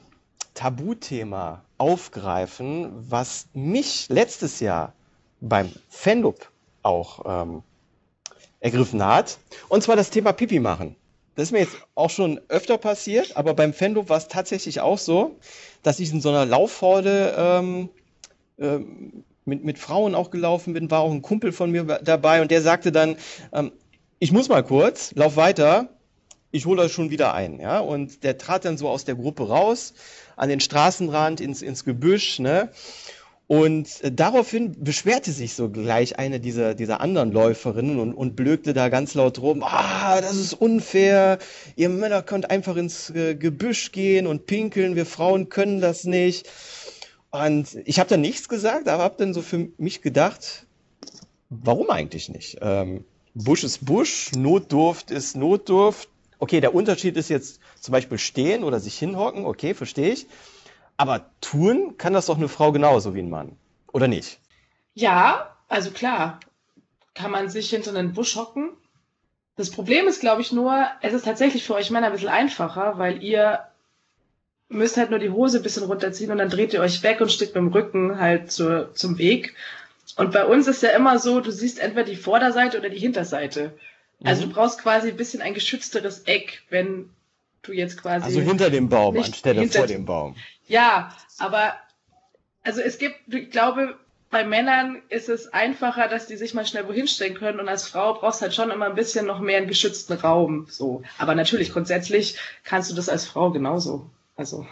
Tabuthema aufgreifen, was mich letztes Jahr beim Fendup auch ähm, ergriffen hat. Und zwar das Thema Pipi machen. Das ist mir jetzt auch schon öfter passiert, aber beim Fendo war es tatsächlich auch so, dass ich in so einer Laufhorde ähm, ähm, mit, mit Frauen auch gelaufen bin, war auch ein Kumpel von mir dabei und der sagte dann, ähm, ich muss mal kurz, lauf weiter, ich hole euch schon wieder ein. Ja? Und der trat dann so aus der Gruppe raus, an den Straßenrand, ins, ins Gebüsch, ne? Und äh, daraufhin beschwerte sich so gleich eine dieser, dieser anderen Läuferinnen und, und blökte da ganz laut rum, ah, das ist unfair, ihr Männer könnt einfach ins äh, Gebüsch gehen und pinkeln, wir Frauen können das nicht. Und ich habe dann nichts gesagt, aber habe dann so für mich gedacht, warum eigentlich nicht? Ähm, Busch ist Busch, Notdurft ist Notdurft. Okay, der Unterschied ist jetzt zum Beispiel stehen oder sich hinhocken, okay, verstehe ich. Aber tun kann das doch eine Frau genauso wie ein Mann, oder nicht? Ja, also klar, kann man sich hinter einen Busch hocken. Das Problem ist, glaube ich, nur, es ist tatsächlich für euch Männer ein bisschen einfacher, weil ihr müsst halt nur die Hose ein bisschen runterziehen und dann dreht ihr euch weg und steht mit dem Rücken halt zu, zum Weg. Und bei uns ist ja immer so, du siehst entweder die Vorderseite oder die Hinterseite. Also mhm. du brauchst quasi ein bisschen ein geschützteres Eck, wenn du jetzt quasi. Also hinter dem Baum anstelle vor dem Baum. Ja, aber also es gibt, ich glaube, bei Männern ist es einfacher, dass die sich mal schnell wohin stellen können und als Frau brauchst du halt schon immer ein bisschen noch mehr einen geschützten Raum. So. Aber natürlich, grundsätzlich kannst du das als Frau genauso. Also.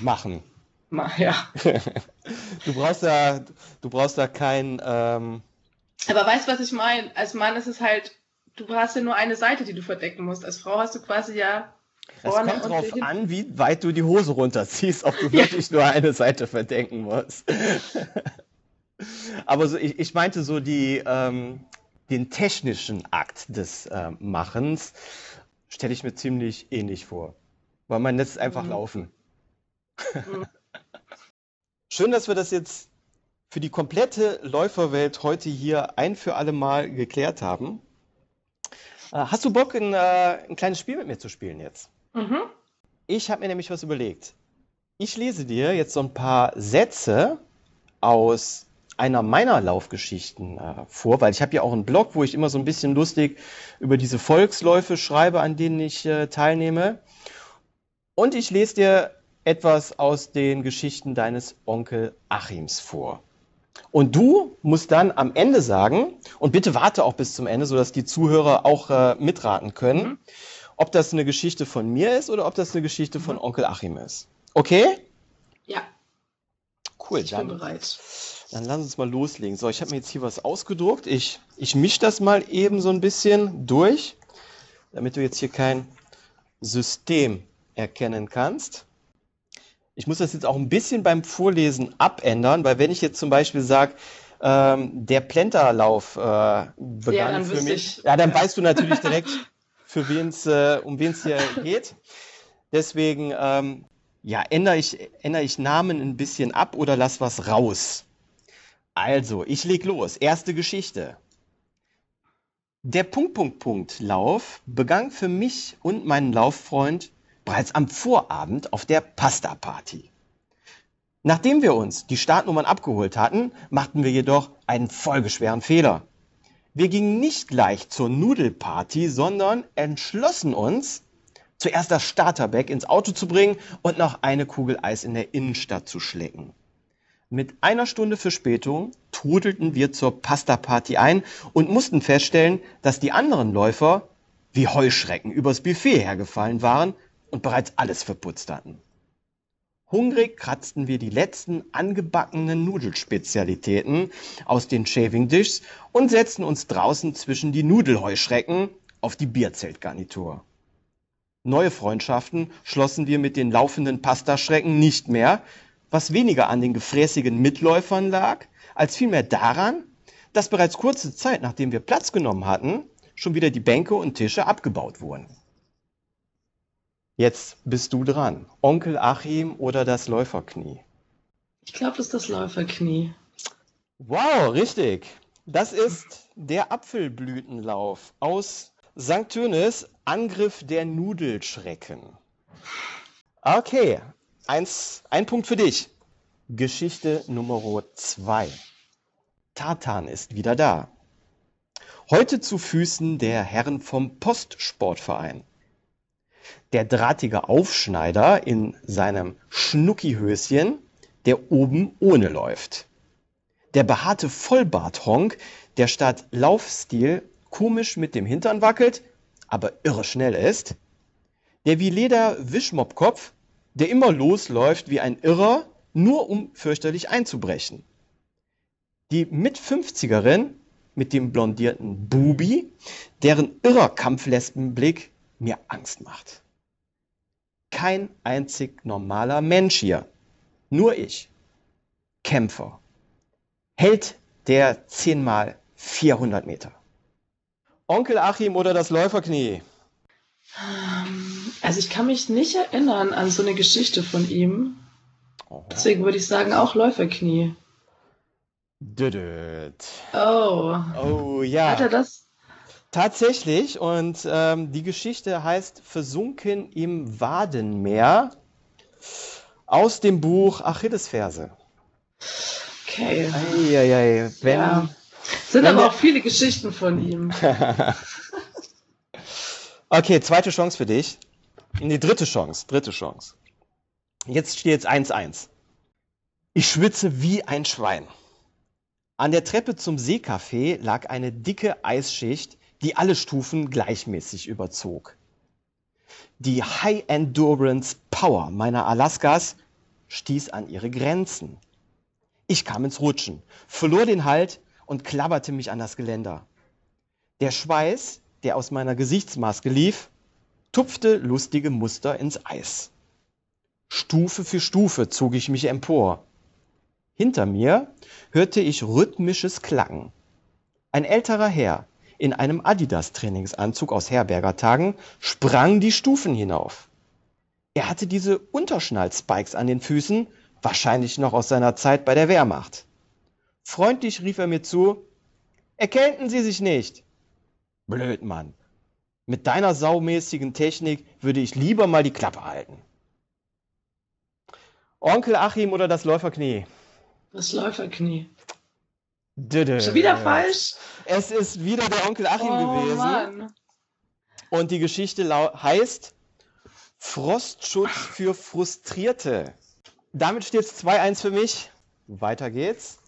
Machen. Ja. du brauchst da, du brauchst da kein. Ähm... Aber weißt du, was ich meine? Als Mann ist es halt, du hast ja nur eine Seite, die du verdecken musst. Als Frau hast du quasi ja. Es kommt drauf an, wie weit du die Hose runterziehst, ob du wirklich nur eine Seite verdecken musst. Aber so, ich, ich meinte so die, ähm, den technischen Akt des äh, Machens stelle ich mir ziemlich ähnlich vor. Weil man lässt es einfach mhm. laufen. Mhm. Schön, dass wir das jetzt für die komplette Läuferwelt heute hier ein für alle Mal geklärt haben. Äh, hast du Bock, ein, äh, ein, kleines Spiel mit mir zu spielen jetzt? Mhm. Ich habe mir nämlich was überlegt. Ich lese dir jetzt so ein paar Sätze aus einer meiner Laufgeschichten äh, vor, weil ich habe ja auch einen Blog, wo ich immer so ein bisschen lustig über diese Volksläufe schreibe, an denen ich äh, teilnehme. Und ich lese dir etwas aus den Geschichten deines Onkel Achims vor. Und du musst dann am Ende sagen, und bitte warte auch bis zum Ende, sodass die Zuhörer auch äh, mitraten können, mhm. Ob das eine Geschichte von mir ist oder ob das eine Geschichte von Onkel Achim ist. Okay? Ja. Cool, ich dann, bin bereit. Dann lass uns mal loslegen. So, ich habe mir jetzt hier was ausgedruckt. Ich, ich mische das mal eben so ein bisschen durch, damit du jetzt hier kein System erkennen kannst. Ich muss das jetzt auch ein bisschen beim Vorlesen abändern, weil wenn ich jetzt zum Beispiel sage, ähm, der Plenterlauf äh, begann ja, für mich, ich, ja, dann weißt du natürlich direkt, für wen's, äh, um wen es hier geht. Deswegen ähm, ja, ändere ich, ändere ich Namen ein bisschen ab oder lass was raus. Also, ich leg los. Erste Geschichte. Der Punkt-Punkt-Punkt-Lauf begann für mich und meinen Lauffreund bereits am Vorabend auf der Pasta-Party. Nachdem wir uns die Startnummern abgeholt hatten, machten wir jedoch einen folgeschweren Fehler. Wir gingen nicht gleich zur Nudelparty, sondern entschlossen uns, zuerst das Starterback ins Auto zu bringen und noch eine Kugel Eis in der Innenstadt zu schlecken. Mit einer Stunde Verspätung trudelten wir zur Pasta-Party ein und mussten feststellen, dass die anderen Läufer wie Heuschrecken übers Buffet hergefallen waren und bereits alles verputzt hatten. Hungrig kratzten wir die letzten angebackenen Nudelspezialitäten aus den Shaving Dishes und setzten uns draußen zwischen die Nudelheuschrecken auf die Bierzeltgarnitur. Neue Freundschaften schlossen wir mit den laufenden Pastaschrecken nicht mehr, was weniger an den gefräßigen Mitläufern lag, als vielmehr daran, dass bereits kurze Zeit nachdem wir Platz genommen hatten, schon wieder die Bänke und Tische abgebaut wurden. Jetzt bist du dran. Onkel Achim oder das Läuferknie? Ich glaube, das ist das Läuferknie. Wow, richtig. Das ist der Apfelblütenlauf aus St. Tönis, Angriff der Nudelschrecken. Okay, eins, ein Punkt für dich. Geschichte Nummer zwei. Tartan ist wieder da. Heute zu Füßen der Herren vom Postsportverein der drahtige Aufschneider in seinem Schnuckihöschen, der oben ohne läuft. Der behaarte Vollbarthonk, der statt Laufstil komisch mit dem Hintern wackelt, aber irre schnell ist. Der wie Leder Wischmoppkopf, der immer losläuft wie ein Irrer, nur um fürchterlich einzubrechen. Die Mit-50erin mit dem blondierten Bubi, deren irrer Kampflespenblick mir Angst macht kein einzig normaler Mensch hier. Nur ich. Kämpfer. Held der 10 mal 400 Meter. Onkel Achim oder das Läuferknie? Ähm, also ich kann mich nicht erinnern an so eine Geschichte von ihm. Deswegen würde ich sagen, auch Läuferknie. Düdüt. Oh. Oh ja. Hat er das? Tatsächlich. Und ähm, die Geschichte heißt Versunken im Wadenmeer aus dem Buch Achillesferse. Okay. Eieiei, wenn, Ja. Sind aber auch viele Geschichten von ihm. Okay, zweite Chance für dich. In die dritte Chance, dritte Chance. Jetzt steht jetzt 1-1. Ich schwitze wie ein Schwein. An der Treppe zum Seecafé lag eine dicke Eisschicht, die alle Stufen gleichmäßig überzog. Die High Endurance Power meiner Alaskas stieß an ihre Grenzen. Ich kam ins Rutschen, verlor den Halt und klammerte mich an das Geländer. Der Schweiß, der aus meiner Gesichtsmaske lief, tupfte lustige Muster ins Eis. Stufe für Stufe zog ich mich empor. Hinter mir hörte ich rhythmisches Klacken. Ein älterer Herr in einem Adidas-Trainingsanzug aus Herbergertagen sprang die Stufen hinauf. Er hatte diese Unterschnall-Spikes an den Füßen, wahrscheinlich noch aus seiner Zeit bei der Wehrmacht. Freundlich rief er mir zu, erkälten Sie sich nicht. Blöd, Mann. Mit deiner saumäßigen Technik würde ich lieber mal die Klappe halten. Onkel Achim oder das Läuferknie? Das Läuferknie. Schon wieder falsch? Es ist wieder der Onkel Achim oh gewesen. Mann. Und die Geschichte lau- heißt Frostschutz für Frustrierte. Damit steht es 2-1 für mich. Weiter geht's.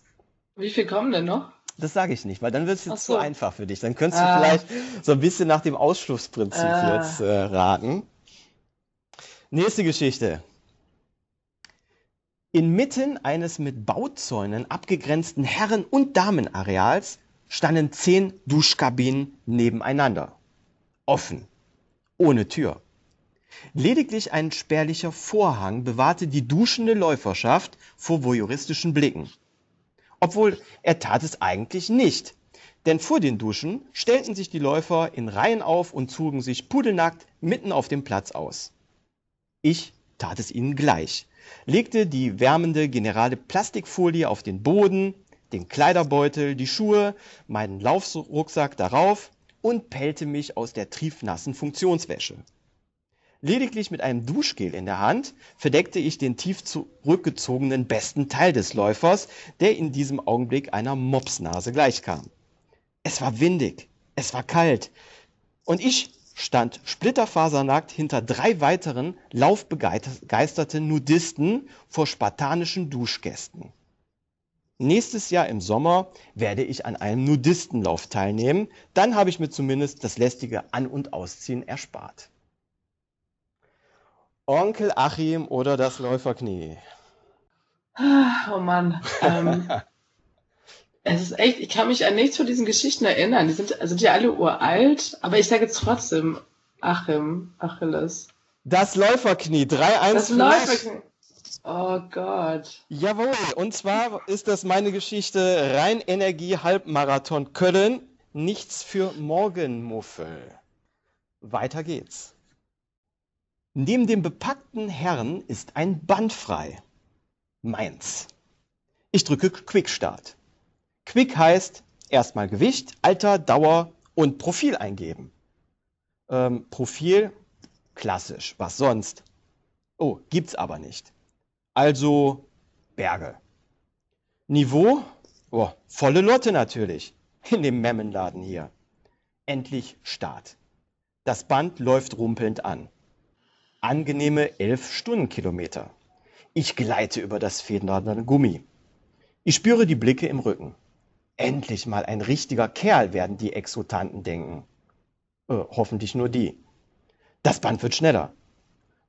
Wie viel kommen denn noch? Das sage ich nicht, weil dann wird es jetzt so. zu einfach für dich. Dann könntest Ah. du vielleicht so ein bisschen nach dem Ausschlussprinzip Ah. jetzt äh, raten. Nächste Geschichte. Inmitten eines mit Bauzäunen abgegrenzten Herren- und Damenareals standen zehn Duschkabinen nebeneinander. Offen. Ohne Tür. Lediglich ein spärlicher Vorhang bewahrte die duschende Läuferschaft vor voyeuristischen Blicken. Obwohl er tat es eigentlich nicht. Denn vor den Duschen stellten sich die Läufer in Reihen auf und zogen sich pudelnackt mitten auf dem Platz aus. Ich tat es ihnen gleich, legte die wärmende generale Plastikfolie auf den Boden, den Kleiderbeutel, die Schuhe, meinen Laufrucksack darauf und pellte mich aus der triefnassen Funktionswäsche. Lediglich mit einem Duschgel in der Hand verdeckte ich den tief zurückgezogenen besten Teil des Läufers, der in diesem Augenblick einer Mopsnase gleichkam. Es war windig, es war kalt und ich stand splitterfasernackt hinter drei weiteren laufbegeisterten Nudisten vor spartanischen Duschgästen. Nächstes Jahr im Sommer werde ich an einem Nudistenlauf teilnehmen, dann habe ich mir zumindest das lästige An- und Ausziehen erspart. Onkel Achim oder das Läuferknie? Ah, Oh Mann. Ähm, es ist echt, ich kann mich an nichts von diesen Geschichten erinnern. Die sind, also die alle uralt, aber ich sage jetzt trotzdem Achim, Achilles. Das Läuferknie, 3-1 Das. Läuferknie. Oh Gott. Jawohl, und zwar ist das meine Geschichte Rheinenergie Halbmarathon Köln, nichts für Morgenmuffel. Weiter geht's. Neben dem bepackten Herrn ist ein Band frei. Meins. Ich drücke Quick Start. Quick heißt erstmal Gewicht, Alter, Dauer und Profil eingeben. Ähm, Profil, klassisch, was sonst? Oh, gibt's aber nicht. Also Berge. Niveau? Oh, volle Lotte natürlich. In dem Memmenladen hier. Endlich Start. Das Band läuft rumpelnd an. Angenehme 11 Stundenkilometer. Ich gleite über das federnde Gummi. Ich spüre die Blicke im Rücken. Endlich mal ein richtiger Kerl, werden die Exotanten denken. Äh, hoffentlich nur die. Das Band wird schneller.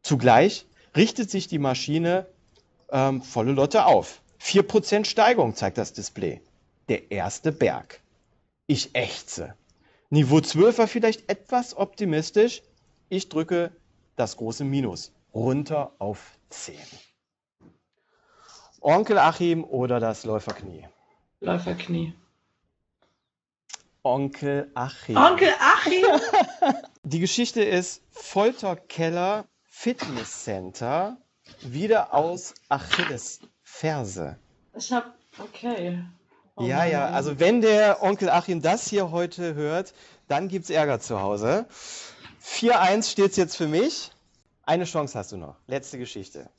Zugleich richtet sich die Maschine ähm, volle Lotte auf. 4% Steigung zeigt das Display. Der erste Berg. Ich ächze. Niveau 12 war vielleicht etwas optimistisch. Ich drücke das große Minus. Runter auf 10. Onkel Achim oder das Läuferknie? Läuferknie. Onkel Achim. Onkel Achim! Die Geschichte ist Folterkeller Fitness Center wieder aus Achilles Ferse. Ich hab, okay. Oh ja, ja, also wenn der Onkel Achim das hier heute hört, dann gibt's Ärger zu Hause. 4-1 steht's jetzt für mich. Eine Chance hast du noch. Letzte Geschichte.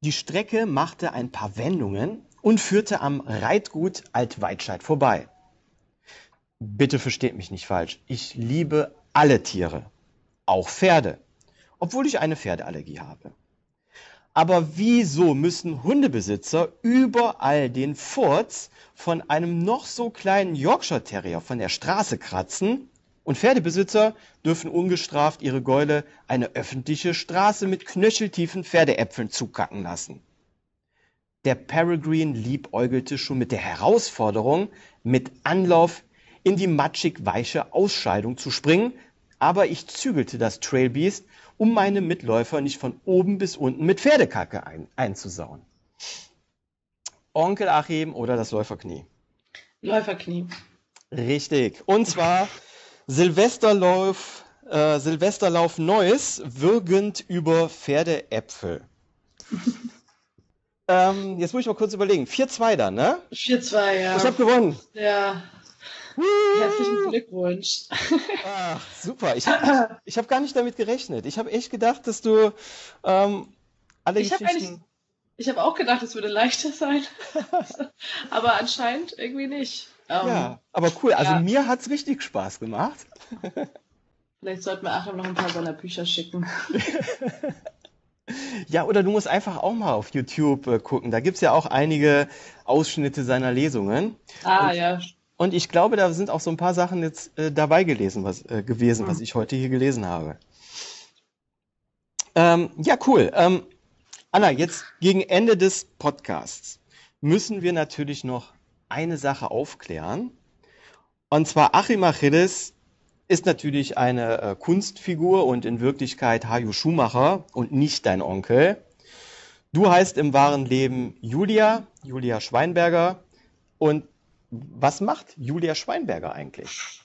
Die Strecke machte ein paar Wendungen und führte am Reitgut Altweitscheid vorbei. Bitte versteht mich nicht falsch. Ich liebe alle Tiere, auch Pferde, obwohl ich eine Pferdeallergie habe. Aber wieso müssen Hundebesitzer überall den Furz von einem noch so kleinen Yorkshire Terrier von der Straße kratzen und Pferdebesitzer dürfen ungestraft ihre Gäule eine öffentliche Straße mit knöcheltiefen Pferdeäpfeln zukacken lassen? Der Peregrine liebäugelte schon mit der Herausforderung, mit Anlauf in die matschig weiche Ausscheidung zu springen, aber ich zügelte das Trailbeast, um meine Mitläufer nicht von oben bis unten mit Pferdekacke ein, einzusauen. Onkel Achim oder das Läuferknie? Läuferknie. Richtig. Und zwar Silvesterlauf, äh, Silvesterlauf Neues, würgend über Pferdeäpfel. Ähm, jetzt muss ich mal kurz überlegen. 4-2 dann, ne? 4-2, ja. Ich habe gewonnen. Ja. Herzlichen Glückwunsch. Ach, super. Ich habe ich hab gar nicht damit gerechnet. Ich habe echt gedacht, dass du ähm, alle ich Geschichten... ich habe auch gedacht, es würde leichter sein. aber anscheinend irgendwie nicht. Um, ja, aber cool. Also ja. mir hat es richtig Spaß gemacht. Vielleicht sollten wir Achim noch ein paar seiner Bücher schicken. Ja, oder du musst einfach auch mal auf YouTube äh, gucken. Da gibt es ja auch einige Ausschnitte seiner Lesungen. Ah, und, ja. Und ich glaube, da sind auch so ein paar Sachen jetzt äh, dabei gelesen, was, äh, gewesen, mhm. was ich heute hier gelesen habe. Ähm, ja, cool. Ähm, Anna, jetzt gegen Ende des Podcasts müssen wir natürlich noch eine Sache aufklären. Und zwar Achim Achilles ist natürlich eine äh, Kunstfigur und in Wirklichkeit Hajo Schumacher und nicht dein Onkel. Du heißt im wahren Leben Julia, Julia Schweinberger. Und was macht Julia Schweinberger eigentlich?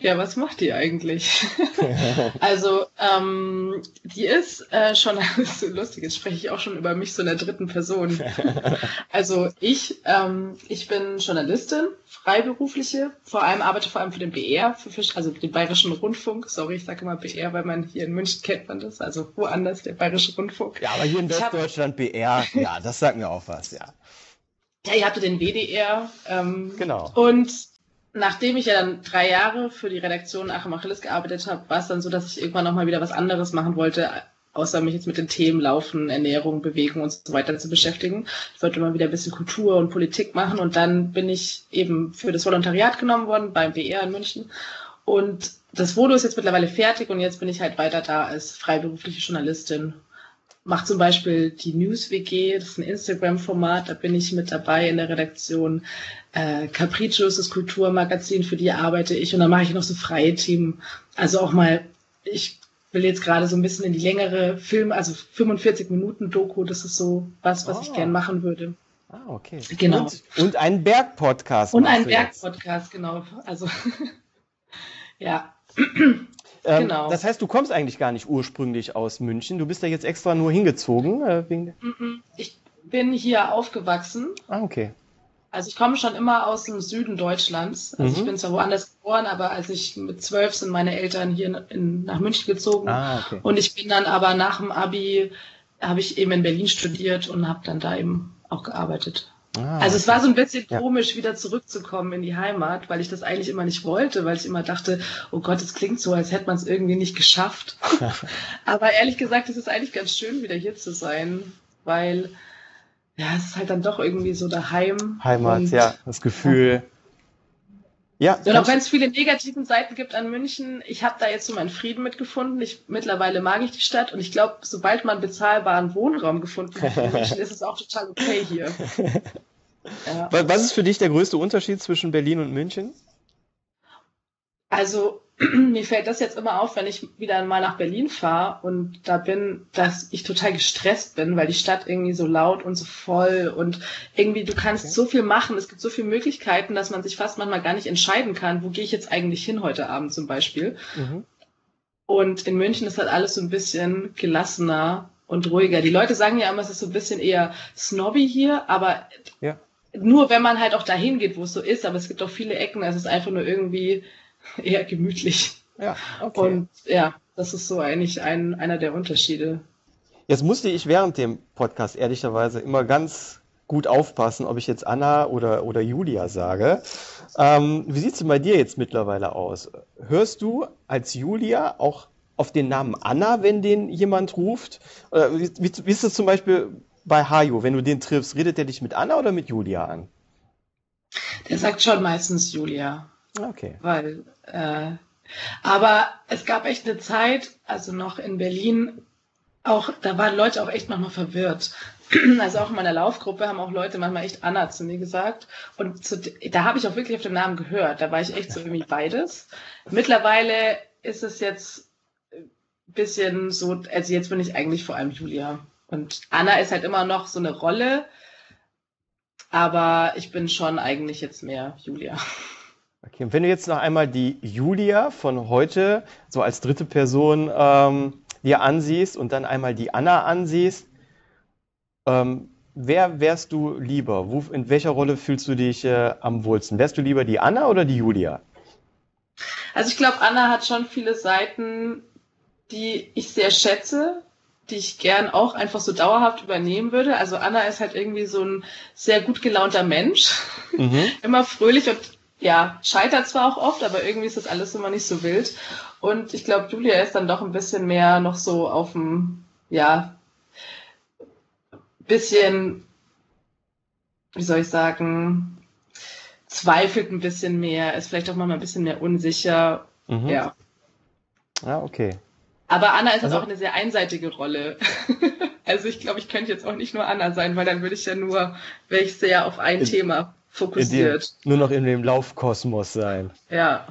Ja, was macht die eigentlich? also, ähm, die ist äh, schon, so lustig, jetzt spreche ich auch schon über mich so in der dritten Person. also ich, ähm, ich bin Journalistin, freiberufliche, vor allem arbeite vor allem für den BR, für, also den Bayerischen Rundfunk. Sorry, ich sage immer BR, weil man hier in München kennt man das, also woanders der Bayerische Rundfunk. Ja, aber hier in Westdeutschland BR, ja, das sagt mir auch was, ja. Ja, ihr hattet den WDR. Ähm, genau. Und nachdem ich ja dann drei Jahre für die Redaktion Achim Achilles gearbeitet habe, war es dann so, dass ich irgendwann nochmal wieder was anderes machen wollte, außer mich jetzt mit den Themen Laufen, Ernährung, Bewegung und so weiter zu beschäftigen. Ich wollte mal wieder ein bisschen Kultur und Politik machen und dann bin ich eben für das Volontariat genommen worden beim BR in München. Und das Volo ist jetzt mittlerweile fertig und jetzt bin ich halt weiter da als freiberufliche Journalistin mache zum Beispiel die News WG, das ist ein Instagram-Format, da bin ich mit dabei in der Redaktion. Äh, Capriccio ist das Kulturmagazin, für die arbeite ich und dann mache ich noch so freie Themen. Also auch mal, ich will jetzt gerade so ein bisschen in die längere Film, also 45 Minuten Doku, das ist so was, was oh. ich gern machen würde. Ah, okay. Genau. Und, und einen Berg-Podcast. Und einen Berg-Podcast, genau. Also, ja. Ähm, genau. Das heißt, du kommst eigentlich gar nicht ursprünglich aus München. Du bist ja jetzt extra nur hingezogen. Äh, wegen ich bin hier aufgewachsen. Ah, okay. Also ich komme schon immer aus dem Süden Deutschlands. Also mhm. ich bin zwar woanders geboren, aber als ich mit zwölf sind meine Eltern hier in, in, nach München gezogen. Ah, okay. Und ich bin dann aber nach dem Abi, habe ich eben in Berlin studiert und habe dann da eben auch gearbeitet. Ah, also es war so ein bisschen ja. komisch, wieder zurückzukommen in die Heimat, weil ich das eigentlich immer nicht wollte, weil ich immer dachte, oh Gott, es klingt so, als hätte man es irgendwie nicht geschafft. Aber ehrlich gesagt, es ist eigentlich ganz schön, wieder hier zu sein, weil ja, es ist halt dann doch irgendwie so daheim. Heimat, ja, das Gefühl. Ja, und auch wenn es viele negativen Seiten gibt an München, ich habe da jetzt so meinen Frieden mitgefunden. Ich, mittlerweile mag ich die Stadt und ich glaube, sobald man bezahlbaren Wohnraum gefunden hat in München, ist es auch total okay hier. Ja. Was ist für dich der größte Unterschied zwischen Berlin und München? Also mir fällt das jetzt immer auf, wenn ich wieder mal nach Berlin fahre und da bin, dass ich total gestresst bin, weil die Stadt irgendwie so laut und so voll und irgendwie du kannst okay. so viel machen, es gibt so viele Möglichkeiten, dass man sich fast manchmal gar nicht entscheiden kann, wo gehe ich jetzt eigentlich hin heute Abend zum Beispiel. Mhm. Und in München ist halt alles so ein bisschen gelassener und ruhiger. Die Leute sagen ja immer, es ist so ein bisschen eher snobby hier, aber Ja. nur wenn man halt auch dahin geht, wo es so ist. Aber es gibt auch viele Ecken, es ist einfach nur irgendwie eher gemütlich. Ja, okay. Und ja, das ist so eigentlich ein, einer der Unterschiede. Jetzt musste ich während dem Podcast ehrlicherweise immer ganz gut aufpassen, ob ich jetzt Anna oder, oder Julia sage. Ähm, wie sieht es denn bei dir jetzt mittlerweile aus? Hörst du als Julia auch auf den Namen Anna, wenn den jemand ruft? Oder wie, wie, wie ist das zum Beispiel bei Hajo, wenn du den triffst? Redet der dich mit Anna oder mit Julia an? Der sagt schon meistens Julia. Okay. Weil, äh, aber es gab echt eine Zeit, also noch in Berlin, auch, da waren Leute auch echt manchmal verwirrt. Also auch in meiner Laufgruppe haben auch Leute manchmal echt Anna zu mir gesagt. Und zu, da habe ich auch wirklich auf den Namen gehört. Da war ich echt so irgendwie beides. Mittlerweile ist es jetzt ein bisschen so, also jetzt bin ich eigentlich vor allem Julia. Und Anna ist halt immer noch so eine Rolle. Aber ich bin schon eigentlich jetzt mehr Julia. Okay, und wenn du jetzt noch einmal die Julia von heute so als dritte Person ähm, dir ansiehst und dann einmal die Anna ansiehst, ähm, wer wärst du lieber? Wo, in welcher Rolle fühlst du dich äh, am wohlsten? Wärst du lieber die Anna oder die Julia? Also ich glaube, Anna hat schon viele Seiten, die ich sehr schätze, die ich gern auch einfach so dauerhaft übernehmen würde. Also Anna ist halt irgendwie so ein sehr gut gelaunter Mensch, Mhm. immer fröhlich und ja, scheitert zwar auch oft, aber irgendwie ist das alles immer nicht so wild. Und ich glaube, Julia ist dann doch ein bisschen mehr noch so auf dem, ja, bisschen, wie soll ich sagen, zweifelt ein bisschen mehr, ist vielleicht auch mal ein bisschen mehr unsicher. Mhm. Ja. Ja, okay. Aber Anna ist Also- also, auch eine sehr einseitige Rolle. also ich glaube, ich könnte jetzt auch nicht nur Anna sein, weil dann würde ich ja nur, wäre ich sehr auf ein In- Thema Fokussiert. nur noch in dem Laufkosmos sein. Ja.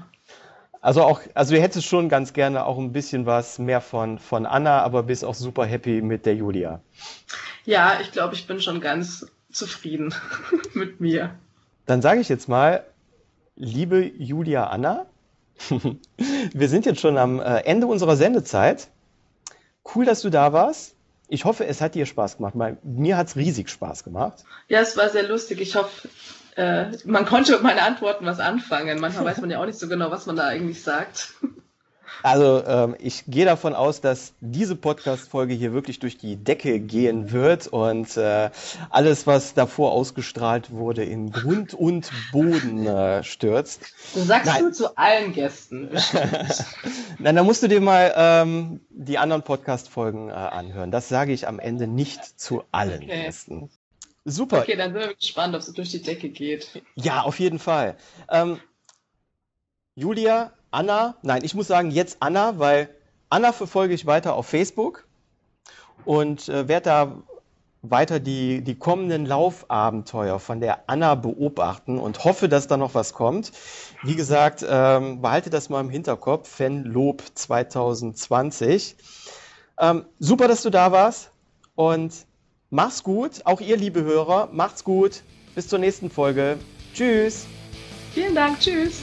Also auch, also du hättest schon ganz gerne auch ein bisschen was mehr von, von Anna, aber bist auch super happy mit der Julia. Ja, ich glaube, ich bin schon ganz zufrieden mit mir. Dann sage ich jetzt mal, liebe Julia Anna, wir sind jetzt schon am äh, Ende unserer Sendezeit. Cool, dass du da warst. Ich hoffe, es hat dir Spaß gemacht. Mir hat es riesig Spaß gemacht. Ja, es war sehr lustig. Ich hoffe, äh, man konnte mit meinen Antworten was anfangen. Manchmal weiß man ja auch nicht so genau, was man da eigentlich sagt. Also ähm, ich gehe davon aus, dass diese Podcast-Folge hier wirklich durch die Decke gehen wird und äh, alles, was davor ausgestrahlt wurde, in Grund und Boden äh, stürzt. Das sagst Nein. du zu allen Gästen. Nein, da musst du dir mal ähm, die anderen Podcast-Folgen äh, anhören. Das sage ich am Ende nicht zu allen Okay. Gästen. Super. Okay, dann sind wir gespannt, ob es durch die Decke geht. Ja, auf jeden Fall. Ähm, Julia, Anna, nein, ich muss sagen jetzt Anna, weil Anna verfolge ich weiter auf Facebook und äh, werde da weiter die, die kommenden Laufabenteuer von der Anna beobachten und hoffe, dass da noch was kommt. Wie gesagt, ähm, behalte das mal im Hinterkopf, Fanlob 2020. Ähm, super, dass du da warst und mach's gut. Auch ihr, liebe Hörer, macht's gut. Bis zur nächsten Folge. Tschüss. Vielen Dank, tschüss.